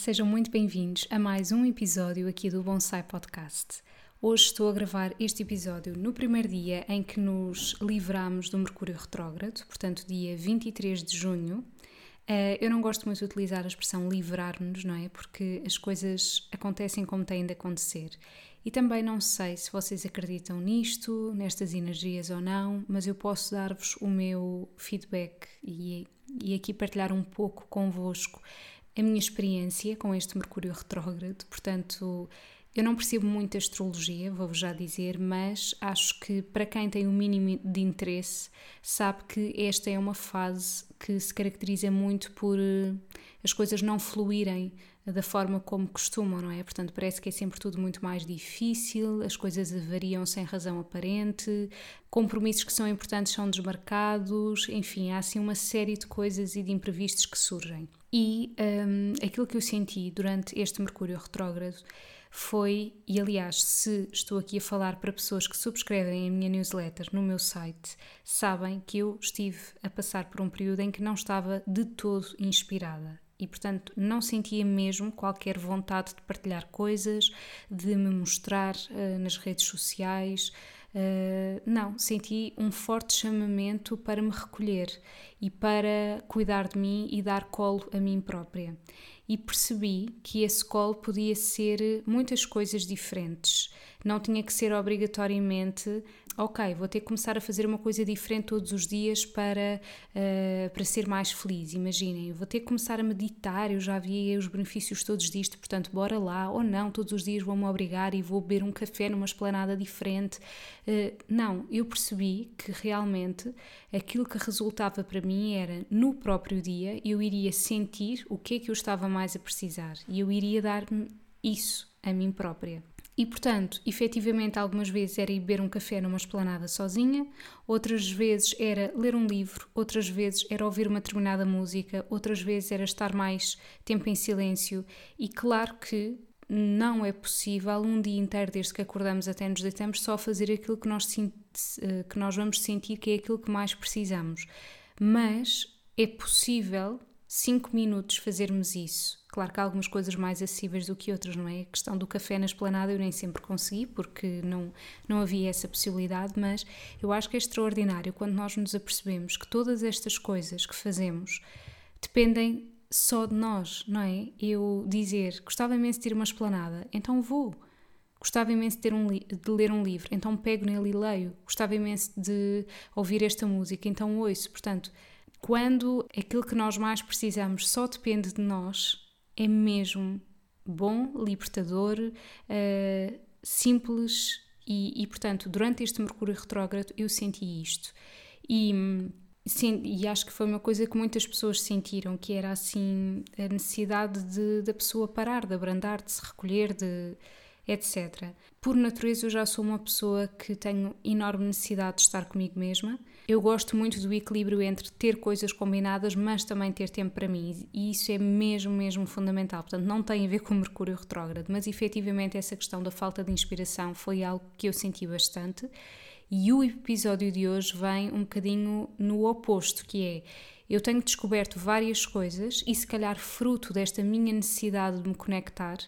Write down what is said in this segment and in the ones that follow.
Sejam muito bem-vindos a mais um episódio aqui do Bonsai Podcast. Hoje estou a gravar este episódio no primeiro dia em que nos livramos do Mercúrio Retrógrado, portanto, dia 23 de junho. Eh, eu não gosto muito de utilizar a expressão livrar-nos, não é? Porque as coisas acontecem como têm de acontecer. E também não sei se vocês acreditam nisto, nestas energias ou não, mas eu posso dar-vos o meu feedback e, e aqui partilhar um pouco convosco a minha experiência com este Mercúrio retrógrado, portanto, eu não percebo muito a astrologia, vou-vos já dizer, mas acho que para quem tem o um mínimo de interesse, sabe que esta é uma fase que se caracteriza muito por eh, as coisas não fluírem da forma como costumam, não é? Portanto, parece que é sempre tudo muito mais difícil, as coisas variam sem razão aparente, compromissos que são importantes são desmarcados, enfim, há assim uma série de coisas e de imprevistos que surgem. E um, aquilo que eu senti durante este Mercúrio retrógrado foi, e aliás, se estou aqui a falar para pessoas que subscrevem a minha newsletter no meu site, sabem que eu estive a passar por um período em que não estava de todo inspirada. E, portanto, não sentia mesmo qualquer vontade de partilhar coisas, de me mostrar uh, nas redes sociais, Uh, não, senti um forte chamamento para me recolher e para cuidar de mim e dar colo a mim própria. E percebi que esse colo podia ser muitas coisas diferentes. Não tinha que ser obrigatoriamente ok, vou ter que começar a fazer uma coisa diferente todos os dias para, uh, para ser mais feliz. Imaginem, vou ter que começar a meditar, eu já vi os benefícios todos disto, portanto, bora lá, ou não, todos os dias vou-me obrigar e vou beber um café numa esplanada diferente. Uh, não, eu percebi que realmente aquilo que resultava para mim era no próprio dia eu iria sentir o que é que eu estava mais a precisar e eu iria dar-me isso a mim própria. E, portanto, efetivamente, algumas vezes era ir beber um café numa esplanada sozinha, outras vezes era ler um livro, outras vezes era ouvir uma determinada música, outras vezes era estar mais tempo em silêncio. E claro que não é possível um dia inteiro, desde que acordamos até nos deitamos, só fazer aquilo que nós, que nós vamos sentir que é aquilo que mais precisamos. Mas é possível, cinco minutos, fazermos isso Claro que há algumas coisas mais acessíveis do que outras, não é? A questão do café na esplanada eu nem sempre consegui, porque não, não havia essa possibilidade, mas eu acho que é extraordinário quando nós nos apercebemos que todas estas coisas que fazemos dependem só de nós, não é? Eu dizer, gostava imenso de ter uma esplanada, então vou. Gostava imenso de, um de ler um livro, então pego nele e leio. Gostava imenso de ouvir esta música, então ouço. Portanto, quando aquilo que nós mais precisamos só depende de nós, é mesmo bom, libertador, uh, simples e, e, portanto, durante este Mercúrio retrógrado eu senti isto. E, sim, e acho que foi uma coisa que muitas pessoas sentiram, que era assim a necessidade de, da pessoa parar, de abrandar, de se recolher, de etc. Por natureza, eu já sou uma pessoa que tenho enorme necessidade de estar comigo mesma. Eu gosto muito do equilíbrio entre ter coisas combinadas, mas também ter tempo para mim, e isso é mesmo, mesmo fundamental. Portanto, não tem a ver com Mercúrio retrógrado, mas efetivamente essa questão da falta de inspiração foi algo que eu senti bastante. E o episódio de hoje vem um bocadinho no oposto, que é eu tenho descoberto várias coisas e se calhar fruto desta minha necessidade de me conectar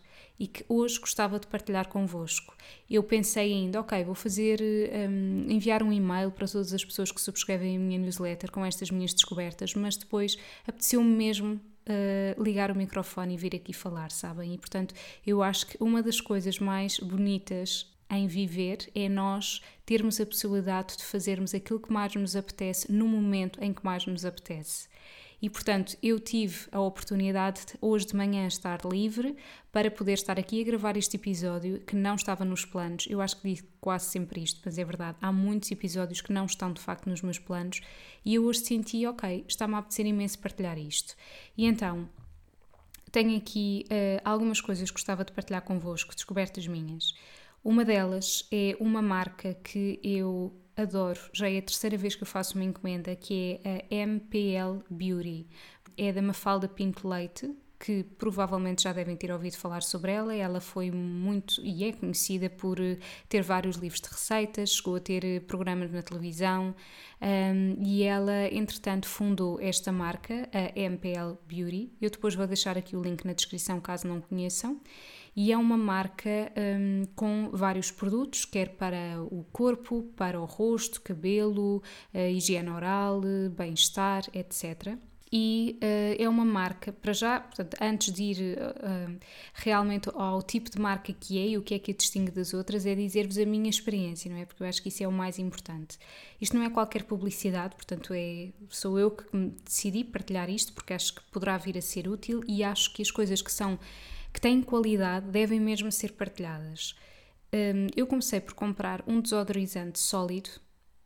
e que hoje gostava de partilhar convosco. Eu pensei ainda, ok, vou fazer, um, enviar um e-mail para todas as pessoas que subscrevem a minha newsletter com estas minhas descobertas, mas depois apeteceu-me mesmo uh, ligar o microfone e vir aqui falar, sabem? E portanto, eu acho que uma das coisas mais bonitas em viver é nós termos a possibilidade de fazermos aquilo que mais nos apetece no momento em que mais nos apetece. E portanto, eu tive a oportunidade de, hoje de manhã estar livre para poder estar aqui a gravar este episódio que não estava nos planos. Eu acho que digo quase sempre isto, mas é verdade. Há muitos episódios que não estão de facto nos meus planos e eu hoje senti, ok, está-me a apetecer imenso partilhar isto. E então, tenho aqui uh, algumas coisas que gostava de partilhar convosco, descobertas minhas. Uma delas é uma marca que eu adoro, já é a terceira vez que eu faço uma encomenda, que é a MPL Beauty. É da Mafalda Pinto Leite, que provavelmente já devem ter ouvido falar sobre ela. Ela foi muito e é conhecida por eh, ter vários livros de receitas, chegou a ter eh, programas na televisão um, e ela, entretanto, fundou esta marca, a MPL Beauty. Eu depois vou deixar aqui o link na descrição caso não conheçam e é uma marca um, com vários produtos, quer para o corpo, para o rosto, cabelo, higiene oral, bem-estar, etc e uh, é uma marca, para já, portanto, antes de ir uh, realmente ao tipo de marca que é e o que é que a distingue das outras, é dizer-vos a minha experiência, não é? Porque eu acho que isso é o mais importante. Isto não é qualquer publicidade, portanto, é, sou eu que decidi partilhar isto porque acho que poderá vir a ser útil e acho que as coisas que são que têm qualidade devem mesmo ser partilhadas. Um, eu comecei por comprar um desodorizante sólido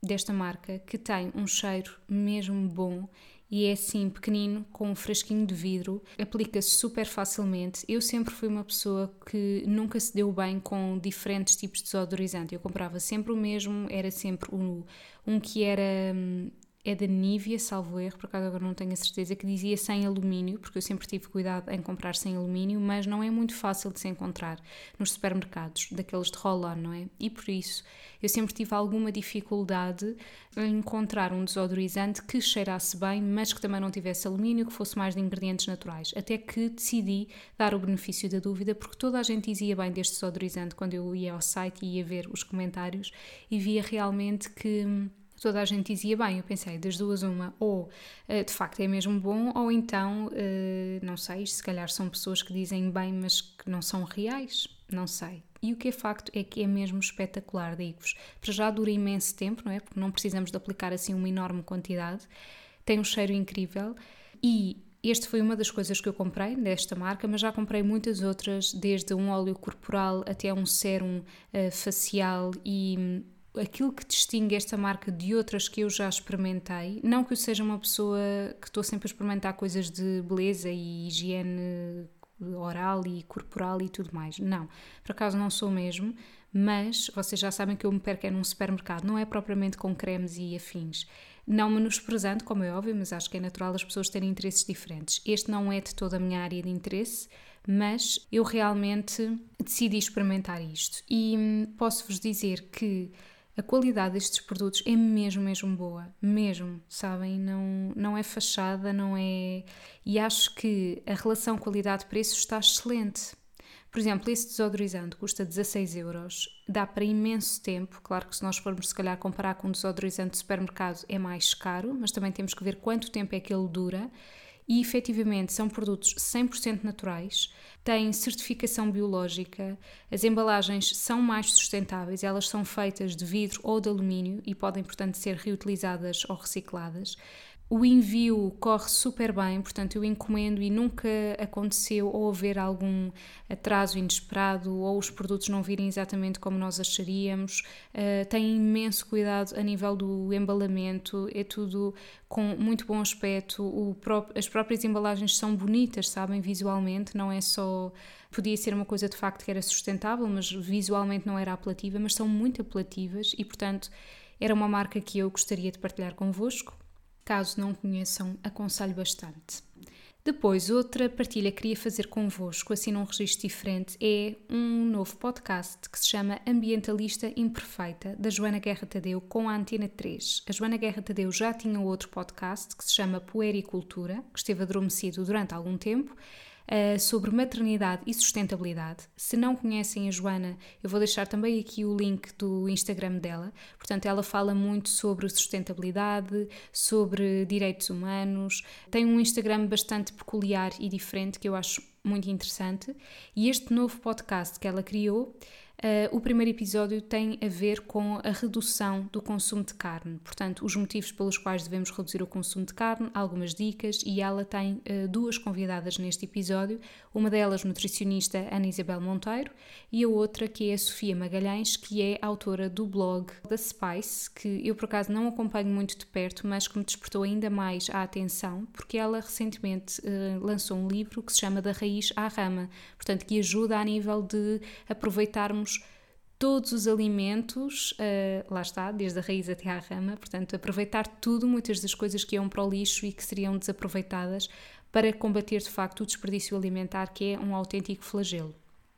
desta marca que tem um cheiro mesmo bom e é assim pequenino, com um frasquinho de vidro, aplica-se super facilmente. Eu sempre fui uma pessoa que nunca se deu bem com diferentes tipos de desodorizante. Eu comprava sempre o mesmo, era sempre um, um que era hum, é da Nivea, salvo erro, por acaso agora não tenho a certeza, que dizia sem alumínio, porque eu sempre tive cuidado em comprar sem alumínio, mas não é muito fácil de se encontrar nos supermercados, daqueles de roll-on, não é? E por isso eu sempre tive alguma dificuldade em encontrar um desodorizante que cheirasse bem, mas que também não tivesse alumínio, que fosse mais de ingredientes naturais. Até que decidi dar o benefício da dúvida, porque toda a gente dizia bem deste desodorizante quando eu ia ao site e ia ver os comentários e via realmente que toda a gente dizia bem, eu pensei, das duas uma, ou uh, de facto é mesmo bom, ou então, uh, não sei, se calhar são pessoas que dizem bem, mas que não são reais, não sei. E o que é facto é que é mesmo espetacular, digo-vos. Para já dura imenso tempo, não é? Porque não precisamos de aplicar assim uma enorme quantidade. Tem um cheiro incrível e este foi uma das coisas que eu comprei desta marca, mas já comprei muitas outras, desde um óleo corporal até um sérum uh, facial e aquilo que distingue esta marca de outras que eu já experimentei, não que eu seja uma pessoa que estou sempre a experimentar coisas de beleza e higiene oral e corporal e tudo mais. Não, por acaso não sou mesmo, mas vocês já sabem que eu me perco é num supermercado, não é propriamente com cremes e afins. Não menosprezando, como é óbvio, mas acho que é natural as pessoas terem interesses diferentes. Este não é de toda a minha área de interesse, mas eu realmente decidi experimentar isto. E hum, posso-vos dizer que a qualidade destes produtos é mesmo, mesmo boa, mesmo, sabem? Não, não é fachada, não é. E acho que a relação qualidade-preço está excelente. Por exemplo, esse desodorizante custa 16 euros, dá para imenso tempo. Claro que se nós formos, se calhar, comparar com um desodorizante de supermercado é mais caro, mas também temos que ver quanto tempo é que ele dura e efetivamente são produtos 100% naturais, têm certificação biológica, as embalagens são mais sustentáveis, elas são feitas de vidro ou de alumínio e podem, portanto, ser reutilizadas ou recicladas. O envio corre super bem, portanto eu encomendo e nunca aconteceu ou haver algum atraso inesperado ou os produtos não virem exatamente como nós acharíamos. Uh, tem imenso cuidado a nível do embalamento, é tudo com muito bom aspecto. Pró as próprias embalagens são bonitas, sabem, visualmente, não é só. Podia ser uma coisa de facto que era sustentável, mas visualmente não era apelativa, mas são muito apelativas e, portanto, era uma marca que eu gostaria de partilhar convosco Caso não conheçam, aconselho bastante. Depois, outra partilha que queria fazer convosco, assim num registro diferente, é um novo podcast que se chama Ambientalista Imperfeita, da Joana Guerra Tadeu, com a Antena 3. A Joana Guerra Tadeu já tinha outro podcast que se chama Puericultura, que esteve adormecido durante algum tempo, uh, sobre maternidade e sustentabilidade. Se não conhecem a Joana, eu vou deixar também aqui o link do Instagram dela. Portanto, ela fala muito sobre sustentabilidade, sobre direitos humanos. Tem um Instagram bastante peculiar e diferente que eu acho muito interessante. E este novo podcast que ela criou Uh, o primeiro episódio tem a ver com a redução do consumo de carne, portanto, os motivos pelos quais devemos reduzir o consumo de carne, algumas dicas, e ela tem uh, duas convidadas neste episódio, uma delas nutricionista Ana Isabel Monteiro e a outra que é a Sofia Magalhães, que é autora do blog da Spice, que eu por acaso não acompanho muito de perto, mas que me despertou ainda mais a atenção, porque ela recentemente uh, lançou um livro que se chama Da Raiz à Rama, portanto, que ajuda a nível de aproveitarmos todos os alimentos, uh, lá está, desde a raiz até à rama, portanto, aproveitar tudo, muitas das coisas que iam para o lixo e que seriam desaproveitadas para combater de facto o desperdício alimentar, que é um autêntico flagelo.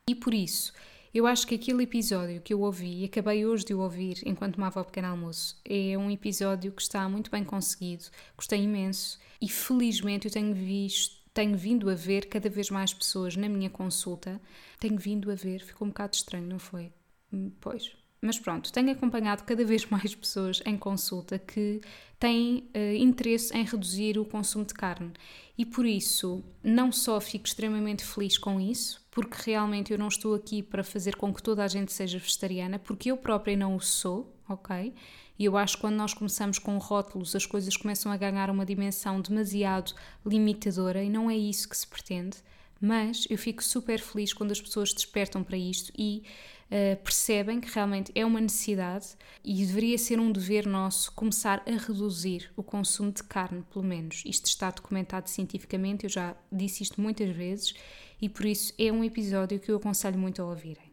E por isso, eu acho que aquele episódio que eu ouvi e acabei hoje de ouvir enquanto tomava o pequeno almoço é um episódio que está muito bem conseguido, gostei imenso e felizmente eu tenho visto tenho vindo a ver cada vez mais pessoas na minha consulta. Tenho vindo a ver, ficou um bocado estranho, não foi? Hum, pois. Mas pronto, tenho acompanhado cada vez mais pessoas em consulta que têm uh, interesse em reduzir o consumo de carne. E por isso, não só fico extremamente feliz com isso, porque realmente eu não estou aqui para fazer com que toda a gente seja vegetariana, porque eu própria não o sou, ok? E eu acho que quando nós começamos com rótulos, as coisas começam a ganhar uma dimensão demasiado limitadora e não é isso que se pretende. Mas eu fico super feliz quando as pessoas despertam para isto e uh, percebem que realmente é uma necessidade e deveria ser um dever nosso começar a reduzir o consumo de carne, pelo menos. Isto está documentado cientificamente, eu já disse isto muitas vezes e por isso é um episódio que eu aconselho muito a ouvirem.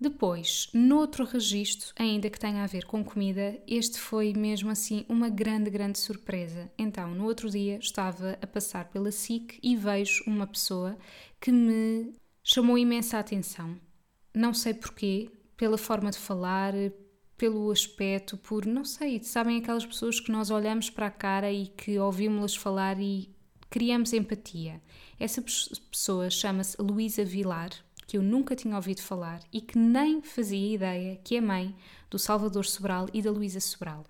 Depois, noutro registro, ainda que tenha a ver com comida, este foi mesmo assim uma grande, grande surpresa. Então, no outro dia estava a passar pela SIC e vejo uma pessoa que me chamou imensa atenção. Não sei porquê, pela forma de falar, pelo aspecto, por não sei, sabem aquelas pessoas que nós olhamos para a cara e que ouvimos-las falar e criamos empatia. Essa pessoa chama-se Luísa Vilar que eu nunca tinha ouvido falar e que nem fazia ideia que é mãe do Salvador Sobral e da Luísa Sobral.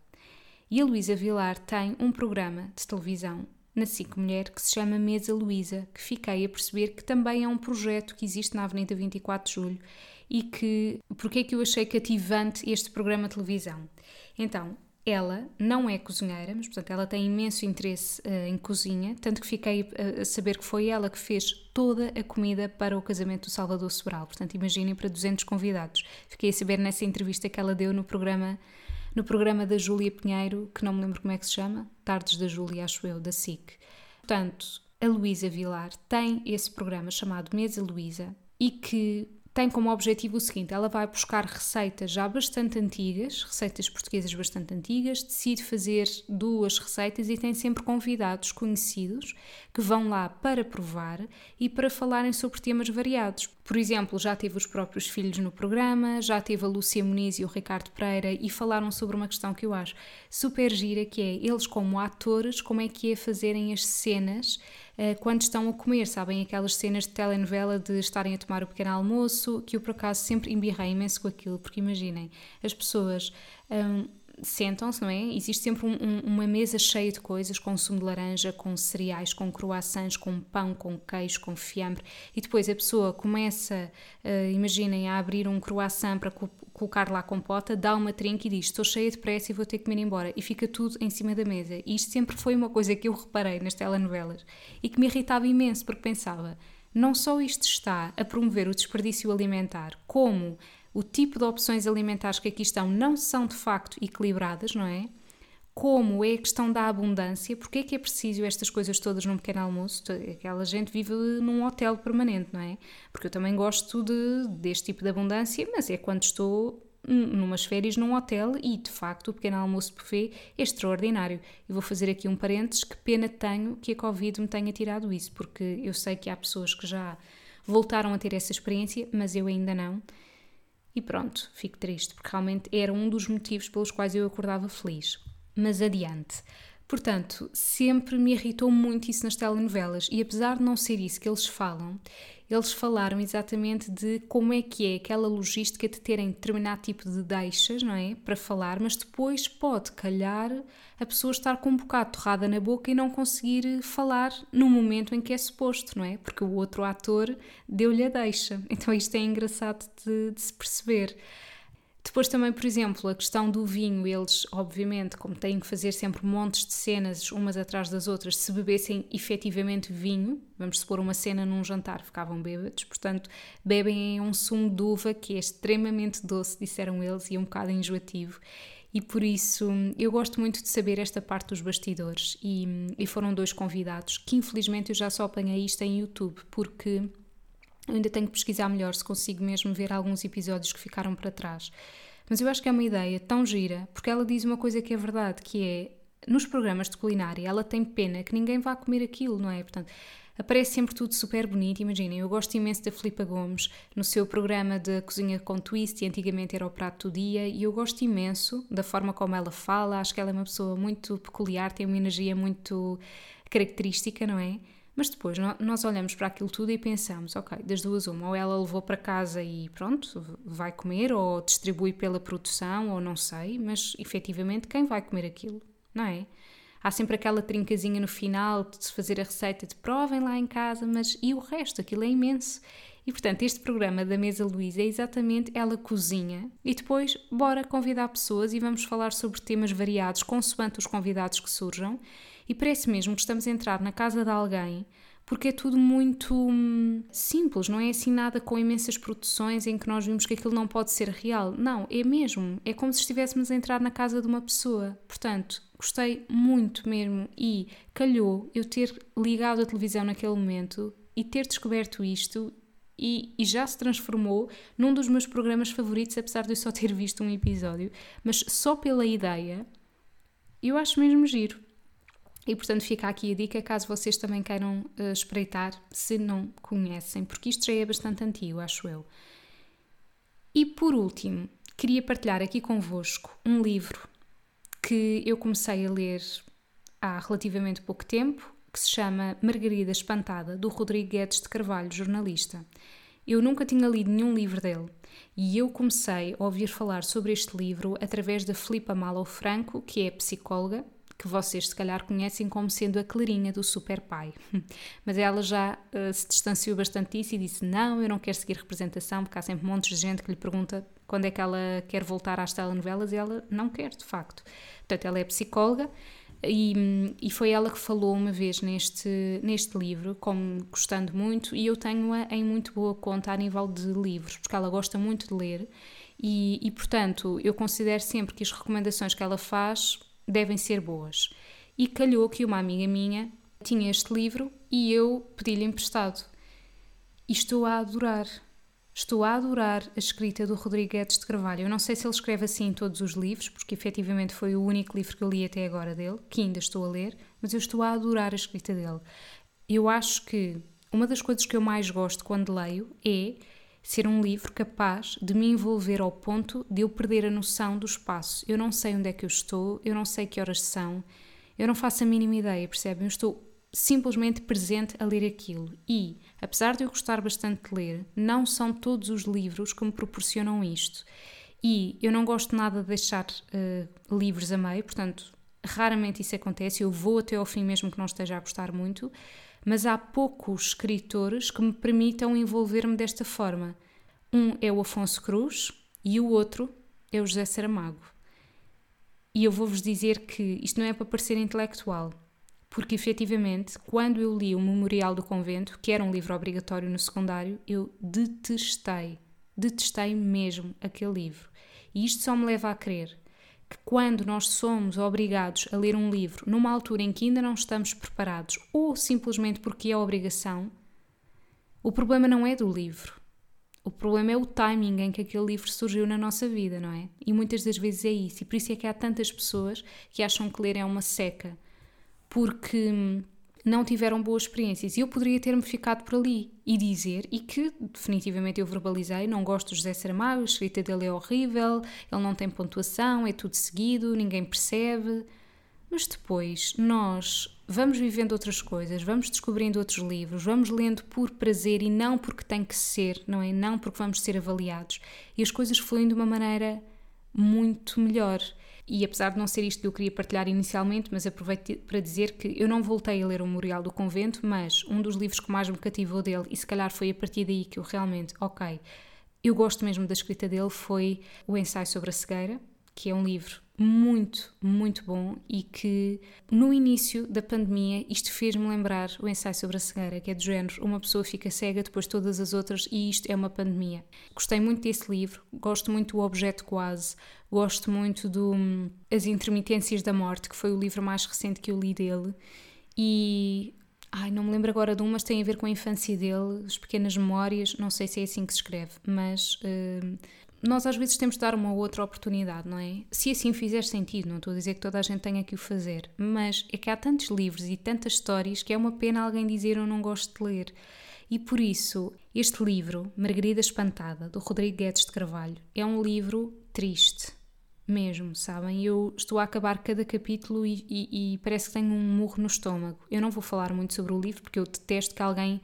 E a Luísa Vilar tem um programa de televisão na Cinco Mulher que se chama Mesa Luísa, que fiquei a perceber que também é um projeto que existe na Avenida 24 de Julho e que, porque é que eu achei cativante este programa de televisão? Então, ela não é cozinheira, mas portanto ela tem imenso interesse uh, em cozinha, tanto que fiquei a, a saber que foi ela que fez toda a comida para o casamento do Salvador Sobral. Portanto, imaginem para 200 convidados. Fiquei a saber nessa entrevista que ela deu no programa no programa da Júlia Pinheiro, que não me lembro como é que se chama, Tardes da Júlia, acho eu, da SIC. Portanto, a Luísa Vilar tem esse programa chamado Mesa Luísa e que tem como objetivo o seguinte: ela vai buscar receitas já bastante antigas, receitas portuguesas bastante antigas, decide fazer duas receitas e tem sempre convidados conhecidos que vão lá para provar e para falarem sobre temas variados. Por exemplo, já teve os próprios filhos no programa, já teve a Lúcia Muniz e o Ricardo Pereira e falaram sobre uma questão que eu acho super gira, que é eles como atores, como é que é fazerem as cenas uh, quando estão a comer, sabem? Aquelas cenas de telenovela de estarem a tomar o pequeno almoço, que eu por acaso sempre embirrei imenso com aquilo, porque imaginem, as pessoas. Um, sentam-se, não é? Existe sempre um, um, uma mesa cheia de coisas, com sumo de laranja, com cereais, com croissants, com pão, com queijo, com fiambre, e depois a pessoa começa, uh, imaginem, a abrir um croissant para co colocar lá a compota, dá uma trinca e diz: Estou cheia de pressa e vou ter que me ir embora. E fica tudo em cima da mesa. E isto sempre foi uma coisa que eu reparei nas telenovelas e que me irritava imenso, porque pensava: não só isto está a promover o desperdício alimentar, como o tipo de opções alimentares que aqui estão não são de facto equilibradas, não é? Como é a questão da abundância, porque é que é preciso estas coisas todas num pequeno almoço? Aquela gente vive num hotel permanente, não é? Porque eu também gosto de, deste tipo de abundância, mas é quando estou numas férias num hotel e de facto o pequeno almoço buffet é extraordinário. E vou fazer aqui um parênteses, que pena tenho que a Covid me tenha tirado isso, porque eu sei que há pessoas que já voltaram a ter essa experiência, mas eu ainda não. E pronto, fico triste, porque realmente era um dos motivos pelos quais eu acordava feliz. Mas adiante. Portanto, sempre me irritou muito isso nas telenovelas e apesar de não ser isso que eles falam, eles falaram exatamente de como é que é aquela logística de terem determinado tipo de deixas, não é? Para falar, mas depois pode calhar a pessoa estar com um bocado torrada na boca e não conseguir falar no momento em que é suposto, não é? Porque o outro ator deu-lhe a deixa. Então isto é engraçado de, de se perceber. Depois também, por exemplo, a questão do vinho, eles, obviamente, como têm que fazer sempre montes de cenas umas atrás das outras, se bebessem efetivamente vinho, vamos supor uma cena num jantar, ficavam bêbados, portanto, bebem um sumo de uva que é extremamente doce, disseram eles, e um bocado enjoativo. E por isso eu gosto muito de saber esta parte dos bastidores. E, e foram dois convidados que, infelizmente, eu já só apanhei isto em YouTube, porque eu ainda tenho que pesquisar melhor se consigo mesmo ver alguns episódios que ficaram para trás. Mas eu acho que é uma ideia tão gira, porque ela diz uma coisa que é verdade, que é nos programas de culinária ela tem pena que ninguém vá comer aquilo, não é? Portanto, aparece sempre tudo super bonito. Imaginem, eu gosto imenso da Filipa Gomes no seu programa de Cozinha com Twist, e antigamente era o Prato do Dia, e eu gosto imenso da forma como ela fala. Acho que ela é uma pessoa muito peculiar, tem uma energia muito característica, não é? Mas depois nós olhamos para aquilo tudo e pensamos, ok, das duas uma, ou ela levou para casa e pronto, vai comer, ou distribui pela produção, ou não sei, mas efetivamente quem vai comer aquilo, não é? Há sempre aquela trincazinha no final de se fazer a receita de provem lá em casa, mas e o resto? Aquilo é imenso. E portanto, este programa da Mesa Luísa é exatamente ela cozinha e depois bora convidar pessoas e vamos falar sobre temas variados consoante os convidados que surjam e parece mesmo que estamos a entrar na casa de alguém porque é tudo muito hum, simples, não é assim nada com imensas produções em que nós vimos que aquilo não pode ser real. Não, é mesmo. É como se estivéssemos a entrar na casa de uma pessoa. Portanto, gostei muito mesmo e calhou eu ter ligado a televisão naquele momento e ter descoberto isto e, e, já se transformou num dos meus programas favoritos, apesar de eu só ter visto um episódio. Mas só pela ideia, eu acho mesmo giro. E portanto fica aqui a dica caso vocês também queiram uh, espreitar, se não conhecem, porque isto já é bastante antigo, acho eu. E por último, queria partilhar aqui convosco um livro que eu comecei a ler há relativamente pouco tempo, que se chama Margarida Espantada, do Rodrigo Guedes de Carvalho, jornalista. Eu nunca tinha lido nenhum livro dele e eu comecei a ouvir falar sobre este livro através da Filipa Malo Franco, que é psicóloga que vocês se calhar conhecem como sendo a Clarinha do Super Pai. Mas ela já uh, se distanciou bastante disso e disse: Não, eu não quero seguir representação, porque há sempre montes de gente que lhe pergunta quando é que ela quer voltar às telenovelas e ela não quer, de facto. Portanto, ela é psicóloga. E, e foi ela que falou uma vez neste, neste livro, como gostando muito, e eu tenho-a em muito boa conta a nível de livros, porque ela gosta muito de ler, e, e portanto eu considero sempre que as recomendações que ela faz devem ser boas. E calhou que uma amiga minha tinha este livro e eu pedi-lhe emprestado. E estou a adorar. Estou a adorar a escrita do Rodrigues de Carvalho. Eu não sei se ele escreve assim em todos os livros, porque efetivamente foi o único livro que eu li até agora dele, que ainda estou a ler, mas eu estou a adorar a escrita dele. Eu acho que uma das coisas que eu mais gosto quando leio é ser um livro capaz de me envolver ao ponto de eu perder a noção do espaço. Eu não sei onde é que eu estou, eu não sei que horas são, eu não faço a mínima ideia, percebem? Eu estou simplesmente presente a ler aquilo. E, apesar de eu gostar bastante de ler, não são todos os livros que me proporcionam isto. E eu não gosto nada de deixar uh, livros a meio, portanto, raramente isso acontece. Eu vou até ao fim, mesmo que não esteja a gostar muito mas há poucos escritores que me permitam envolver-me desta forma. Um é o Afonso Cruz e o outro é o José Saramago. E eu vou-vos dizer que isto não é para parecer intelectual, porque efetivamente, quando eu li o Memorial do Convento, que era um livro obrigatório no secundário, eu detestei, detestei mesmo aquele livro. E isto só me leva a crer que quando nós somos obrigados a ler um livro numa altura em que ainda não estamos preparados ou simplesmente porque é obrigação, o problema não é do livro. O problema é o timing em que aquele livro surgiu na nossa vida, não é? E muitas das vezes é isso. E por isso é que há tantas pessoas que acham que ler é uma seca. Porque não tiveram boas experiências. E eu poderia ter-me ficado por ali e dizer, e que definitivamente eu verbalizei, não gosto do José Saramago, a escrita dele é horrível, ele não tem pontuação, é tudo seguido, ninguém percebe. mas depois nós vamos vivendo outras coisas, vamos descobrindo outros livros, vamos lendo por prazer e não porque tem que ser, não é? Não porque vamos ser avaliados. E as coisas fluem de uma maneira muito melhor. E apesar de não ser isto que eu queria partilhar inicialmente, mas aproveito para dizer que eu não voltei a ler o Memorial do Convento, mas um dos livros que mais me cativou dele, e se calhar foi a partir daí que eu realmente, ok, eu gosto mesmo da escrita dele, foi o Ensaio sobre a Cegueira, que é um livro muito, muito bom e que no início da pandemia isto fez-me lembrar o ensaio sobre a cegueira, que é do género, uma pessoa fica cega, depois todas as outras e isto é uma pandemia. Gostei muito desse livro, gosto muito do Objeto Quase, gosto muito do hum, As Intermitências da Morte, que foi o livro mais recente que eu li dele e Ai, não me lembro agora de um, mas tem a ver com a infância dele, as pequenas memórias, não sei se é assim que se escreve, mas uh, nós às vezes temos de dar uma outra oportunidade, não é? Se assim fizer sentido, não estou a dizer que toda a gente tenha que o fazer, mas é que há tantos livros e tantas histórias que é uma pena alguém dizer eu não gosto de ler. E por isso, este livro, Margarida Espantada, do Rodrigo Guedes de Carvalho, é um livro triste, mesmo, sabem? Eu estou a acabar cada capítulo e, e, e parece que tenho um murro no estômago. Eu não vou falar muito sobre o livro porque eu detesto que alguém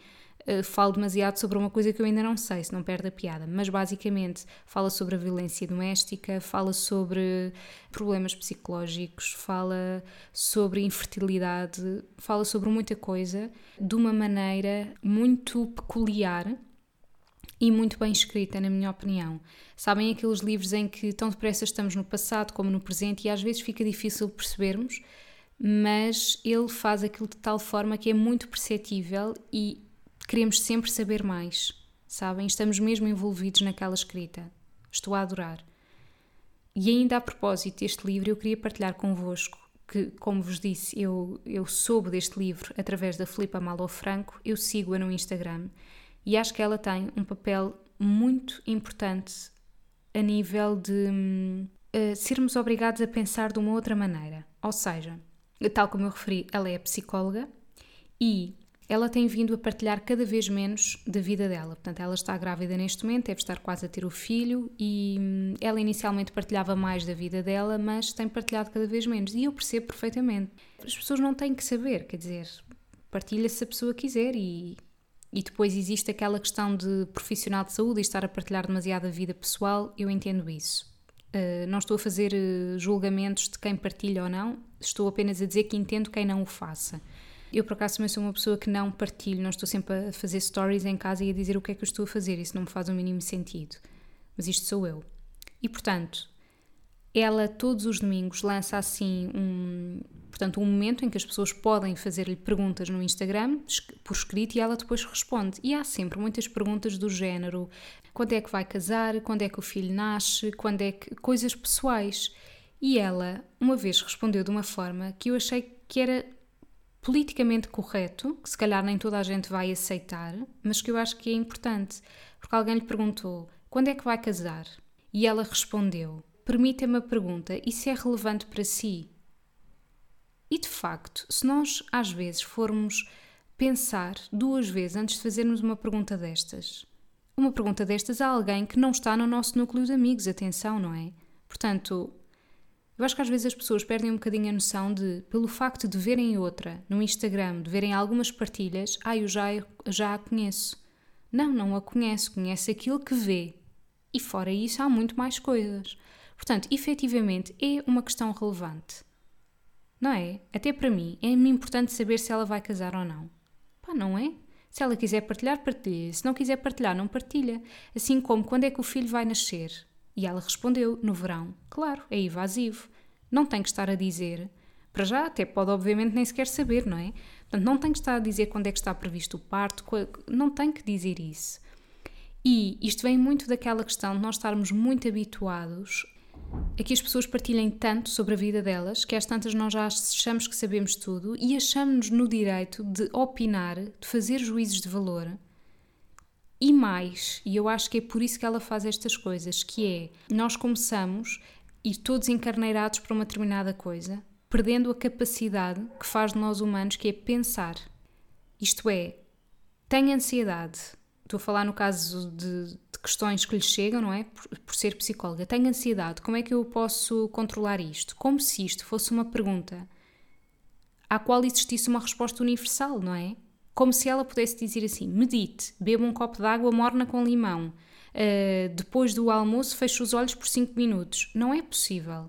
uh, falo demasiado sobre uma coisa que eu ainda não sei, se não perde a piada. Mas basicamente fala sobre a violência doméstica, fala sobre problemas psicológicos, fala sobre infertilidade, fala sobre muita coisa de uma maneira muito peculiar e muito bem escrita, na minha opinião. Sabem aqueles livros em que tão depressa estamos no passado como no presente e às vezes fica difícil percebermos, mas ele faz aquilo de tal forma que é muito perceptível e queremos sempre saber mais, sabem? Estamos mesmo envolvidos naquela escrita. Estou a adorar. E ainda a propósito deste livro, eu queria partilhar convosco que, como vos disse, eu, eu soube deste livro através da Filipa Malo Franco, eu sigo-a no Instagram e acho que ela tem um papel muito importante a nível de uh, sermos obrigados a pensar de uma outra maneira. Ou seja, tal como eu referi, ela é psicóloga e ela tem vindo a partilhar cada vez menos da vida dela. Portanto, ela está grávida neste momento, deve estar quase a ter o filho e hum, ela inicialmente partilhava mais da vida dela, mas tem partilhado cada vez menos. E eu percebo perfeitamente. As pessoas não têm que saber, quer dizer, partilha se a pessoa quiser e, e depois existe aquela questão de profissional de saúde e estar a partilhar demasiado a vida pessoal, eu entendo isso. Uh, não estou a fazer uh, julgamentos de quem partilha ou não, estou apenas a dizer que entendo quem não o faça. Eu, por acaso, também sou uma pessoa que não partilho, não estou sempre a fazer stories em casa e a dizer o que é que eu estou a fazer, isso não me faz o mínimo sentido. Mas isto sou eu. E, portanto, ela todos os domingos lança assim um, portanto, um momento em que as pessoas podem fazer-lhe perguntas no Instagram por escrito e ela depois responde. E há sempre muitas perguntas do género: quando é que vai casar, quando é que o filho nasce, quando é que coisas pessoais. E ela uma vez respondeu de uma forma que eu achei que era politicamente correto, que se calhar nem toda a gente vai aceitar, mas que eu acho que é importante, porque alguém lhe perguntou: quando é que vai casar? E ela respondeu: Permita-me a pergunta, isso é relevante para si? E de facto, se nós às vezes formos pensar duas vezes antes de fazermos uma pergunta destas, uma pergunta destas a alguém que não está no nosso núcleo de amigos, atenção, não é? Portanto, eu acho que às vezes as pessoas perdem um bocadinho a noção de, pelo facto de verem outra no Instagram, de verem algumas partilhas, ah, eu já, já a conheço. Não, não a conhece, conhece aquilo que vê. E fora isso há muito mais coisas. Portanto, efetivamente é uma questão relevante. Não é? Até para mim é importante saber se ela vai casar ou não. Pá, não é? Se ela quiser partilhar, partilha. Se não quiser partilhar, não partilha. Assim como quando é que o filho vai nascer. E ela respondeu: no verão. Claro, é evasivo. Não tem que estar a dizer. Para já, até pode, obviamente, nem sequer saber, não é? Portanto, não tem que estar a dizer quando é que está previsto o parto, não tem que dizer isso. E isto vem muito daquela questão de nós estarmos muito habituados a que as pessoas partilhem tanto sobre a vida delas que às tantas nós já achamos que sabemos tudo e achamos-nos no direito de opinar, de fazer juízos de valor e mais, e eu acho que é por isso que ela faz estas coisas, que é, nós começamos ir todos encarneirados para uma determinada coisa, perdendo a capacidade que faz de nós humanos, que é pensar. Isto é, tem ansiedade, estou a falar no caso de, de questões que lhe chegam, não é? Por, por, ser psicóloga. Tenho ansiedade, como é que eu posso controlar isto? Como se isto fosse uma pergunta à qual existisse uma resposta universal, não é? Como se ela pudesse dizer assim: medite, beba um copo de água morna com limão, uh, depois do almoço feche os olhos por 5 minutos. Não é possível.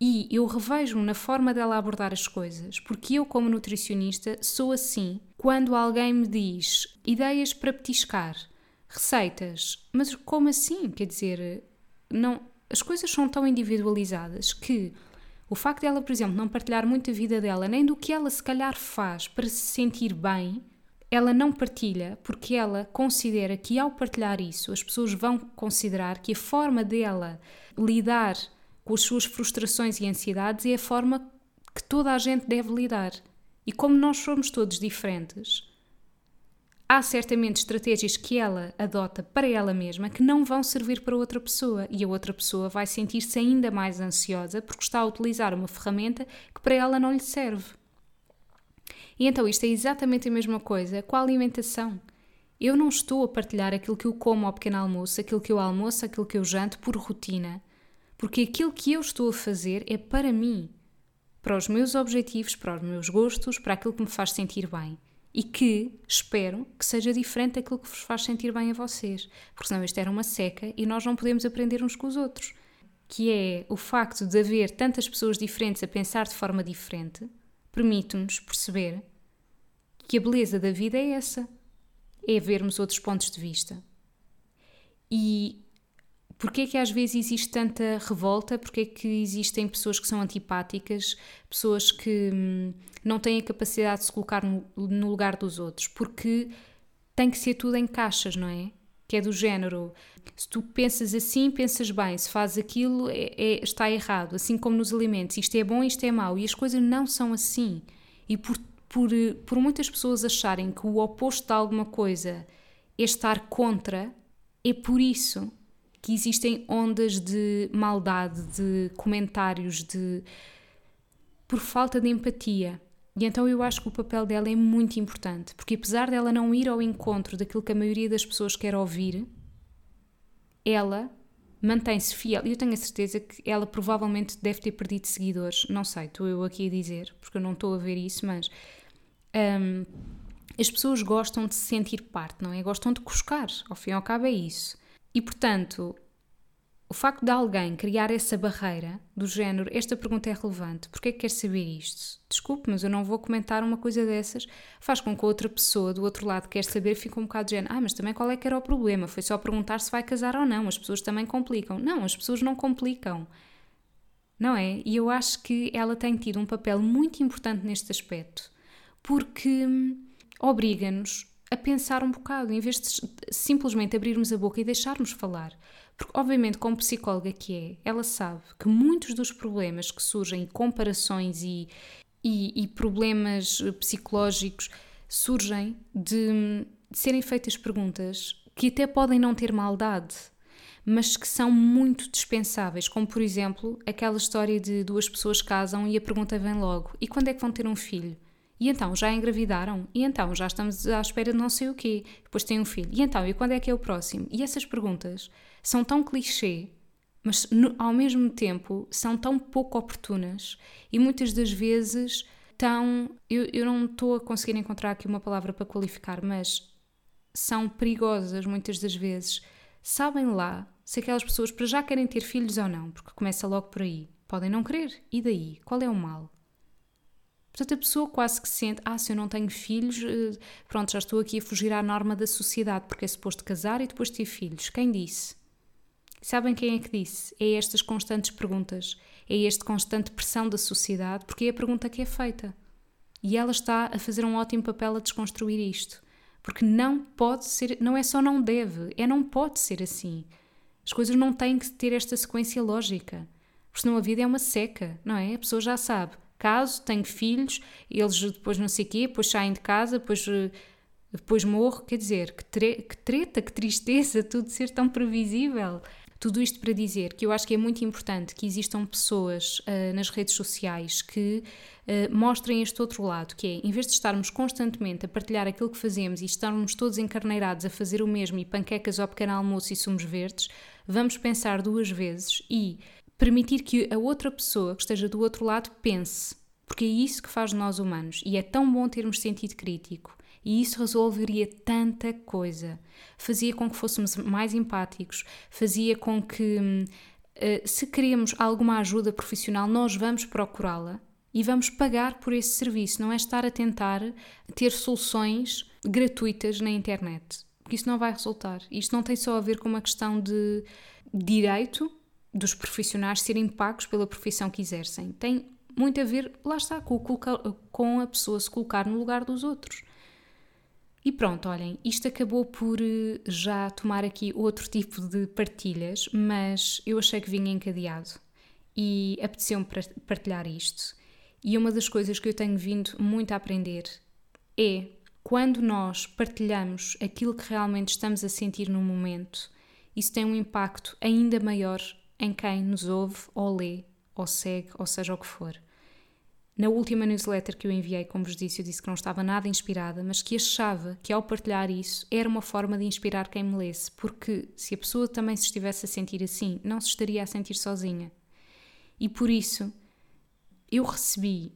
E eu revejo-me na forma dela abordar as coisas, porque eu, como nutricionista, sou assim. Quando alguém me diz ideias para petiscar, receitas, mas como assim? Quer dizer, não, as coisas são tão individualizadas que o facto dela, por exemplo, não partilhar muito a vida dela, nem do que ela se calhar faz para se sentir bem, ela não partilha porque ela considera que ao partilhar isso, as pessoas vão considerar que a forma dela lidar com as suas frustrações e ansiedades é a forma que toda a gente deve lidar. E como nós somos todos diferentes, há certamente estratégias que ela adota para ela mesma que não vão servir para outra pessoa e a outra pessoa vai sentir-se ainda mais ansiosa porque está a utilizar uma ferramenta que para ela não lhe serve. E então isto é exatamente a mesma coisa com a alimentação. Eu não estou a partilhar aquilo que eu como ao pequeno almoço, aquilo que eu almoço, aquilo que eu janto por rotina. Porque aquilo que eu estou a fazer é para mim, para os meus objetivos, para os meus gostos, para aquilo que me faz sentir bem. E que espero que seja diferente daquilo que vos faz sentir bem a vocês. Porque senão isto era uma seca e nós não podemos aprender uns com os outros. Que é o facto de haver tantas pessoas diferentes a pensar de forma diferente, permite-nos perceber que a beleza da vida é essa: é vermos outros pontos de vista. E Porquê é que às vezes existe tanta revolta? Porquê é que existem pessoas que são antipáticas, pessoas que hum, não têm a capacidade de se colocar no, no, lugar dos outros? Porque tem que ser tudo em caixas, não é? Que é do género, se tu pensas assim, pensas bem, se fazes aquilo, é, é, está errado. Assim como nos alimentos, isto é bom, isto é mau. E as coisas não são assim. E por, por, por muitas pessoas acharem que o oposto de alguma coisa é estar contra, é por isso que existem ondas de maldade, de comentários, de por falta de empatia. E então eu acho que o papel dela é muito importante, porque apesar dela não ir ao encontro daquilo que a maioria das pessoas quer ouvir, ela mantém-se fiel. E eu tenho a certeza que ela provavelmente deve ter perdido seguidores. Não sei, estou eu aqui a dizer, porque eu não estou a ver isso, mas um, as pessoas gostam de se sentir parte, não é? Gostam de cuscar. Ao fim e ao cabo é isso. E portanto, o facto de alguém criar essa barreira do género, esta pergunta é relevante, porque é que quer saber isto? Desculpe, mas eu não vou comentar uma coisa dessas, faz com que a outra pessoa do outro lado quer saber fique um bocado de género, ah, mas também qual é que era o problema? Foi só perguntar se vai casar ou não, as pessoas também complicam. Não, as pessoas não complicam. Não é? E eu acho que ela tem tido um papel muito importante neste aspecto, porque hum, obriga-nos a pensar um bocado, em vez de simplesmente abrirmos a boca e deixarmos falar. Porque, obviamente, como psicóloga que é, ela sabe que muitos dos problemas que surgem, comparações e, e, e problemas psicológicos, surgem de, de serem feitas perguntas que até podem não ter maldade, mas que são muito dispensáveis, como por exemplo aquela história de duas pessoas casam e a pergunta vem logo: e quando é que vão ter um filho? E então, já engravidaram? E então, já estamos à espera de não sei o quê? Depois tem um filho. E então, e quando é que é o próximo? E essas perguntas são tão clichê, mas no, ao mesmo tempo são tão pouco oportunas e muitas das vezes tão. Eu, eu não estou a conseguir encontrar aqui uma palavra para qualificar, mas são perigosas muitas das vezes. Sabem lá se aquelas pessoas para já querem ter filhos ou não, porque começa logo por aí. Podem não querer. E daí? Qual é o mal? Portanto, a pessoa quase que sente: ah, se eu não tenho filhos, eh, pronto, já estou aqui a fugir à norma da sociedade, porque é suposto casar e depois ter filhos. Quem disse? Sabem quem é que disse? É estas constantes perguntas, é este constante pressão da sociedade, porque é a pergunta que é feita. E ela está a fazer um ótimo papel a desconstruir isto. Porque não pode ser, não é só não deve, é não pode ser assim. As coisas não têm que ter esta sequência lógica. Porque senão a vida é uma seca, não é? A pessoa já sabe caso, tenho filhos, eles depois não sei o quê, depois saem de casa, depois, eh, depois morro. Quer dizer, que, tre que treta, que tristeza, tudo ser tão previsível. Tudo isto para dizer que eu acho que é muito importante que existam pessoas uh, nas redes sociais que uh, mostrem este outro lado, que é, em vez de estarmos constantemente a partilhar aquilo que fazemos e estarmos todos encarneirados a fazer o mesmo e panquecas ao pequeno almoço e sumos verdes, vamos pensar duas vezes e permitir que a outra pessoa que esteja do outro lado pense. porque é isso que faz nós humanos e é tão bom termos sentido crítico. E isso resolveria tanta coisa. Fazia com que fôssemos mais empáticos, fazia com que, hum, eh, se queremos alguma ajuda profissional, nós vamos procurá-la e vamos pagar por esse serviço, não é estar a tentar ter soluções gratuitas na internet, porque isso não vai resultar. Isto não tem só a ver com uma questão de direito dos profissionais serem pagos pela profissão que exercem. Tem muito a ver, lá está, com, com a pessoa se colocar no lugar dos outros. E pronto, olhem, isto acabou por eh, já tomar aqui outro tipo de partilhas, mas eu achei que vinha encadeado e apeteceu-me partilhar isto. E uma das coisas que eu tenho vindo muito a aprender é quando nós partilhamos aquilo que realmente estamos a sentir no momento, isso tem um impacto ainda maior em quem nos ouve ou lê ou segue, ou seja o que for. Na última newsletter que eu enviei, como vos disse, eu disse que não estava nada inspirada, mas que achava que ao partilhar isso era uma forma de inspirar quem me lesse, porque se a pessoa também se estivesse a sentir assim, não se estaria a sentir sozinha. E por isso eu recebi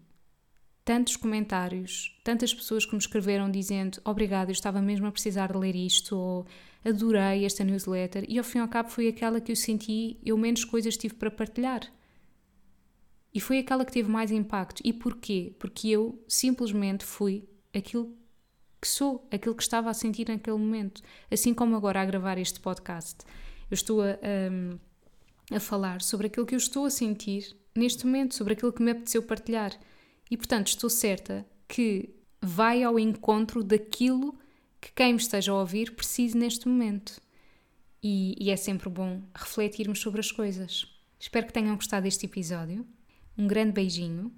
tantos comentários, tantas pessoas que me escreveram dizendo obrigado, eu estava mesmo a precisar de ler isto, ou adorei esta newsletter, e ao fim e ao cabo foi aquela que eu senti, eu menos coisas tive para partilhar. E foi aquela que teve mais impacto. E porquê? Porque eu simplesmente fui aquilo que sou, aquilo que estava a sentir naquele momento. Assim como agora a gravar este podcast, eu estou a, a, a falar sobre aquilo que eu estou a sentir neste momento, sobre aquilo que me apeteceu partilhar. E portanto estou certa que vai ao encontro daquilo que quem me esteja a ouvir precise neste momento. E, e é sempre bom refletirmos sobre as coisas. Espero que tenham gostado deste episódio. Um grande beijinho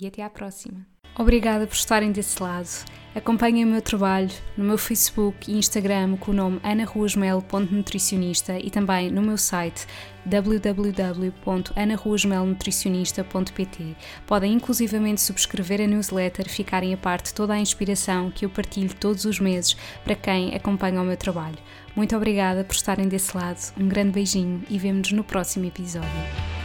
e até à próxima. Obrigada por estarem desse lado. Acompanhem o meu trabalho no meu Facebook e Instagram com o nome anaruasmel.nutricionista e também no meu site www.anaruasmelnutricionista.pt. Podem inclusivamente subscrever a newsletter e ficarem a parte toda a inspiração que eu partilho todos os meses para quem acompanha o meu trabalho. Muito obrigada por estarem desse lado, um grande beijinho e vemo-nos no próximo episódio.